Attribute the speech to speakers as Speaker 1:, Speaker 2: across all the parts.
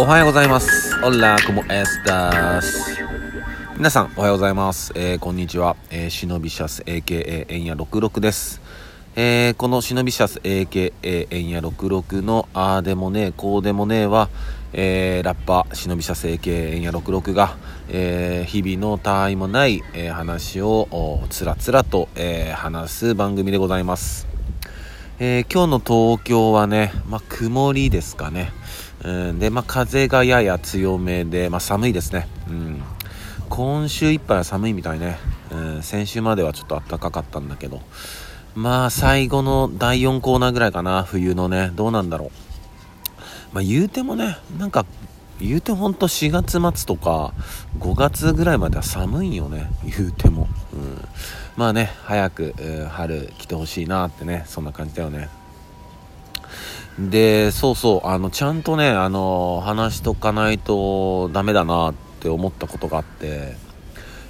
Speaker 1: おはようございます。オラ、コモエスタス。皆さん、おはようございます。えー、こんにちは。えー、忍びシャス、AKA エンヤ66です。えー、この忍びシャス、AKA エンヤ66のあーでもねえ、こうでもねえは、えー、ラッパー、忍びシャス、AKA エンヤ66が、えー、日々の他愛もない、えー、話をつらつらと、えー、話す番組でございます。えー、今日の東京はね、まあ、曇りですかね。うん、で、まあ、風がやや強めで、まあ、寒いですね。うん。今週いっぱいは寒いみたいね。うん、先週まではちょっと暖かかったんだけど。まあ、最後の第4コーナーぐらいかな、冬のね。どうなんだろう。まあ、言うてもね、なんか、言うてほんと4月末とか5月ぐらいまでは寒いよね言うても、うん、まあね早く、春来てほしいなってねそんな感じだよねでそうそうあのちゃんとねあの話しとかないとダメだなって思ったことがあって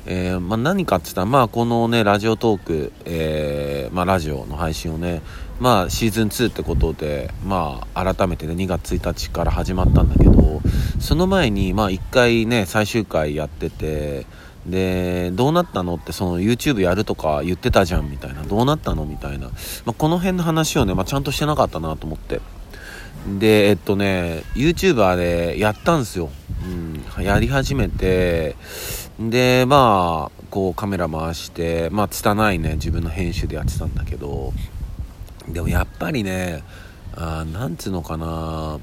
Speaker 1: えー、まあ、何かって言ったら、まあ、このね、ラジオトーク、えー、まあ、ラジオの配信をね、まあ、シーズン2ってことで、まあ、改めてね、2月1日から始まったんだけど、その前に、まあ、1回ね、最終回やってて、で、どうなったのって、その YouTube やるとか言ってたじゃんみたいな、どうなったのみたいな、まあ、この辺の話をね、まあ、ちゃんとしてなかったなと思って。で、えっとね、YouTuber でやったんですよ。うん、やり始めて、で、まあ、こうカメラ回して、まあ、拙いね、自分の編集でやってたんだけど、でもやっぱりね、あなんつうのかな、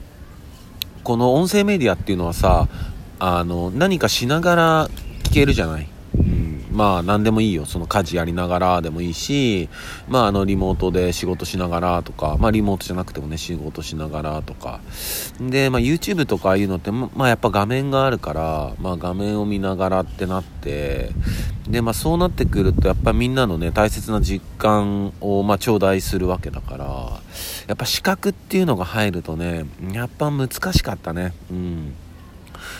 Speaker 1: この音声メディアっていうのはさ、あの、何かしながら聞けるじゃない？まあ何でもいいよ。その家事やりながらでもいいし、まああのリモートで仕事しながらとか、まあリモートじゃなくてもね、仕事しながらとか。で、まあ YouTube とかああいうのって、まあやっぱ画面があるから、まあ画面を見ながらってなって、で、まあそうなってくると、やっぱみんなのね、大切な実感を、まあ頂戴するわけだから、やっぱ視覚っていうのが入るとね、やっぱ難しかったね。うん。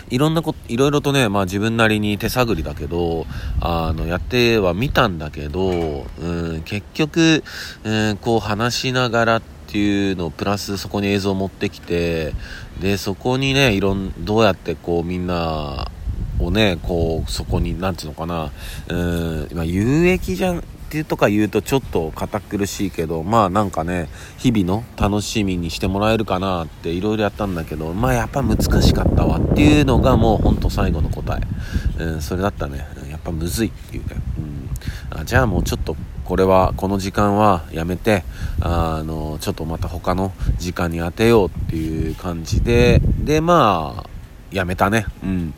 Speaker 1: いろんなこと、いろいろとね、まあ自分なりに手探りだけど、あの、やってはみたんだけど、うん、結局、うん、こう話しながらっていうのをプラスそこに映像を持ってきて、で、そこにね、いろん、どうやってこうみんな、をね、こう、そこに、なんていうのかな、うん、まあ、有益じゃん、ってとか言うとちょっと堅苦しいけどまあなんかね日々の楽しみにしてもらえるかなっていろいろやったんだけどまあやっぱ難しかったわっていうのがもうほんと最後の答え、うん、それだったね。やっぱむずいっていうね、うん、あじゃあもうちょっとこれはこの時間はやめてあのちょっとまた他の時間に当てようっていう感じででまあやめたね。うん。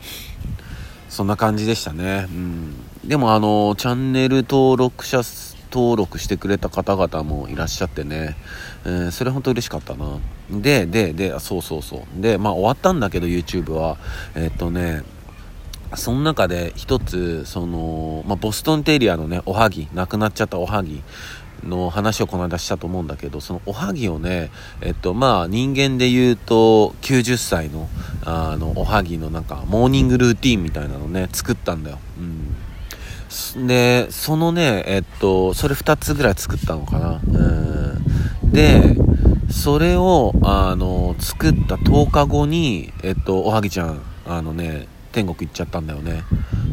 Speaker 1: そんな感じでしたね。うん。でもあの、チャンネル登録者登録してくれた方々もいらっしゃってね、えー、それ本当嬉しかったな。で、で、で、そうそうそう。で、まあ終わったんだけど YouTube は、えー、っとね、その中で一つ、その、まあ、ボストンテリアのね、おはぎ、亡くなっちゃったおはぎの話をこの間したと思うんだけど、そのおはぎをね、えっと、まあ、人間で言うと、90歳の、あの、おはぎのなんか、モーニングルーティンみたいなのね、作ったんだよ。うん。で、そのね、えっと、それ2つぐらい作ったのかな。うん。で、それを、あの、作った10日後に、えっと、おはぎちゃん、あのね、天国行っちゃったんだよね。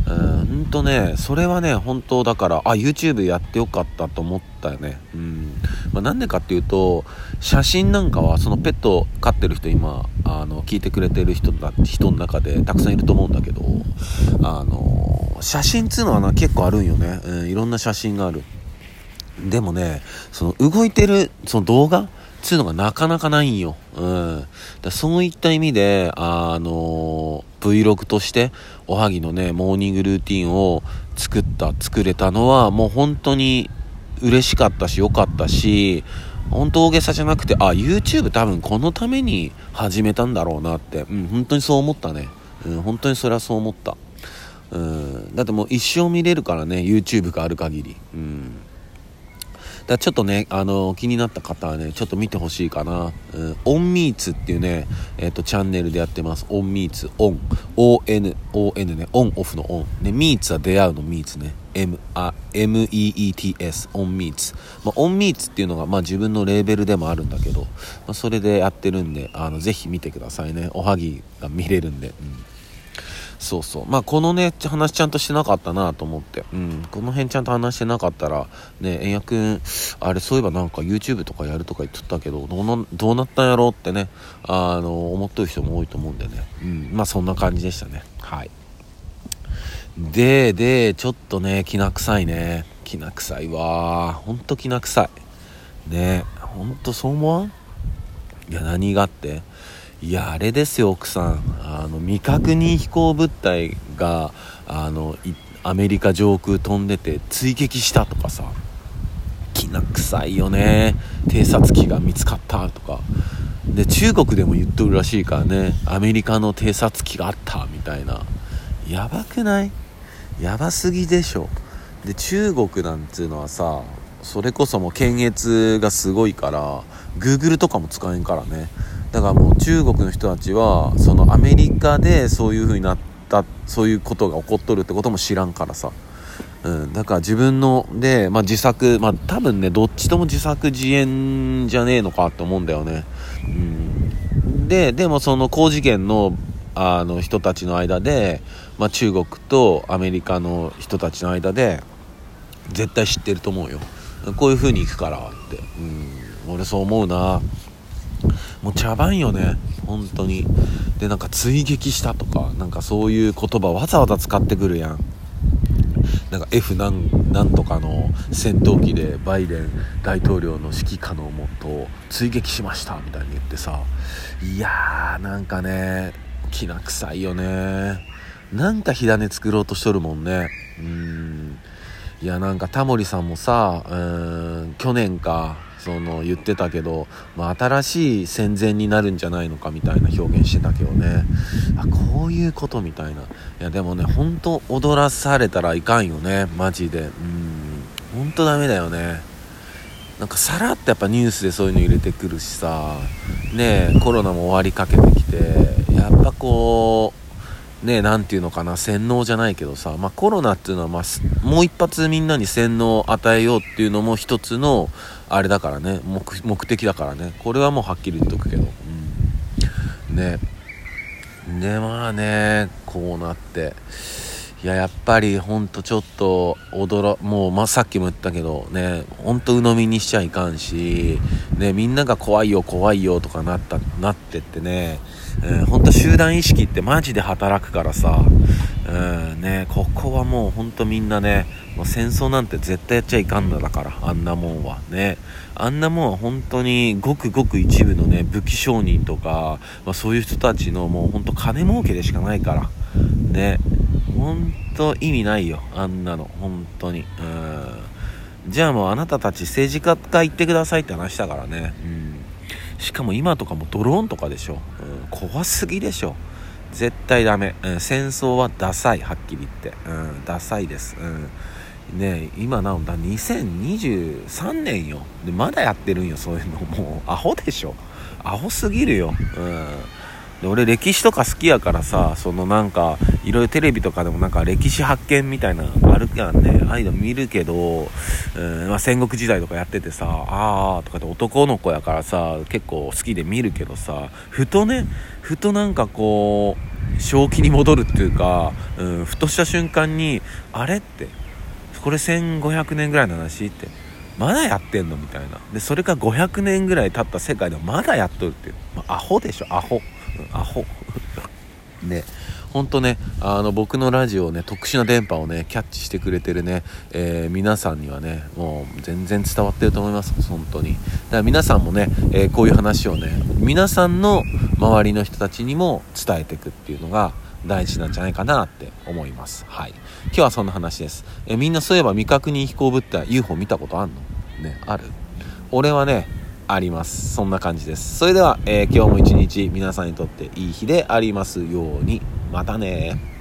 Speaker 1: うん、とね、それはね、本当だから、あ、YouTube やってよかったと思ったよね。うん。まあ、なんでかっていうと、写真なんかは、そのペット飼ってる人今、あの、聞いてくれてる人だ、人の中でたくさんいると思うんだけど、あの、写真っつうのはな、結構あるんよね。うん、いろんな写真がある。でもね、その動いてる、その動画つうのがなかなかないんよ。うん。だそういった意味で、あの Vlog としておはぎのね、モーニングルーティンを作った、作れたのはもう本当に嬉しかったし良かったし、本当大げさじゃなくて、あ、YouTube 多分このために始めたんだろうなって、うん、本当にそう思ったね。うん、本当にそれはそう思った。うん、だってもう一生見れるからね、YouTube がある限り。うん。だちょっとね、あの気になった方はね、ちょっと見てほしいかな。うん、オンミーツっていうね、えっ、ー、と、チャンネルでやってます。オンミーツ、オン。ON、ON ね、オンオフのオン。ね、ミーツは出会うのミーツね。M、あ、MEETS、オンミーツ。まあ、オンミーツっていうのが、まあ自分のレーベルでもあるんだけど、まあ、それでやってるんで、あの、ぜひ見てくださいね。おはぎが見れるんで。うんそうそう。まあ、このね、話ちゃんとしてなかったなと思って。うん。この辺ちゃんと話してなかったら、ね、円くん、あれ、そういえばなんか YouTube とかやるとか言っとったけど、どうな、どうなったんやろうってね、あの、思っとる人も多いと思うんでね。うん。まあ、そんな感じでしたね。はい。で、で、ちょっとね、きな臭いね。きな臭いわほんときな臭い。ねほんとそう思わん？いや、何がっていやあれですよ奥さん。あの未確認飛行物体があのアメリカ上空飛んでて追撃したとかさ。きな臭いよね。偵察機が見つかったとか。で中国でも言っとるらしいからね。アメリカの偵察機があったみたいな。やばくない？やばすぎでしょ。で中国なんつうのはさそれこそもう検閲がすごいから Google とかも使えんからね。だからもう中国の人たちはそのアメリカでそういう風になったそういうことが起こっとるってことも知らんからさ、うん、だから自分ので、まあ、自作まあ多分ねどっちとも自作自演じゃねえのかって思うんだよね、うん、ででもその高次元のあの人たちの間で、まあ、中国とアメリカの人たちの間で絶対知ってると思うよ。こういう風に行くからって、うん、俺そう思うな。もう茶番よね。本当に。でなんか追撃したとかなんかそういう言葉わざわざ使ってくるやん。なんか F なんなんとかの戦闘機でバイデン大統領の指揮下のもと追撃しましたみたいに言ってさ。いやーなんかねきな臭いよね。なんか火種作ろうとしとるもんね。うん。いやなんかタモリさんもさうん去年かその言ってたけど、まあ、新しい戦前になるんじゃないのかみたいな表現してたけどね。あこういうことみたいな。いやでもねほんと踊らされたらいかんよね。マジで。うん。ほんとダメだよね。なんかさらっとやっぱニュースでそういうの入れてくるしさ。ねコロナも終わりかけてきて。やっぱこうね、なんていうのかな、洗脳じゃないけどさ、まあ、コロナっていうのは、まあ、もう一発みんなに洗脳を与えようっていうのも一つの、あれだからね目、目的だからね、これはもうはっきり言っとくけど、うん。ね。で、まあね、こうなって、いや、やっぱりほんとちょっと驚、もう、ま、さっきも言ったけどね、ほんと鵜呑みにしちゃいかんし、ね、みんなが怖いよ、怖いよとかなった、なってってね、うん、本当集団意識ってマジで働くからさ、うんね、ここはもう本当みんなね、もう戦争なんて絶対やっちゃいかんのだから、あんなもんはね。あんなもんは本当にごくごく一部のね、武器商人とか、まあ、そういう人たちのもう本当金儲けでしかないから、ね。本当意味ないよ、あんなの、本当に。うん。じゃあもうあなたたち政治家が言ってくださいって話だからね。うん。しかも今とかもドローンとかでしょ、うん、怖すぎでしょ。絶対ダメ、うん、戦争はダサい。はっきり言って、うん、ダサいです、うん、ね今なんだ2023年よ。でまだやってるんよそういうの。もうアホでしょ。アホすぎるよ、うん。で俺歴史とか好きやからさそのなんかいろいろテレビとかでもなんか歴史発見みたいなのあるやんね。ああいうの見るけど、うんまあ、戦国時代とかやっててさああとかって男の子やからさ結構好きで見るけどさふとねふとなんかこう正気に戻るっていうか、うん、ふとした瞬間にあれってこれ1500年ぐらいの話ってまだやってんのみたいな。でそれが500年ぐらい経った世界でもまだやっとるっていう、ま、アホでしょアホ。アホ。ねほんとねあの僕のラジオね特殊な電波をねキャッチしてくれてるね、えー、皆さんにはねもう全然伝わってると思います。本当に。だから皆さんもね、えー、こういう話をね皆さんの周りの人たちにも伝えていくっていうのが大事なんじゃないかなって思います。はい。今日はそんな話です、えー、みんなそういえば未確認飛行物体 UFO 見たことあんの？ねある？俺はねあります。そんな感じです。それでは、えー、今日も一日皆さんにとっていい日でありますように。またね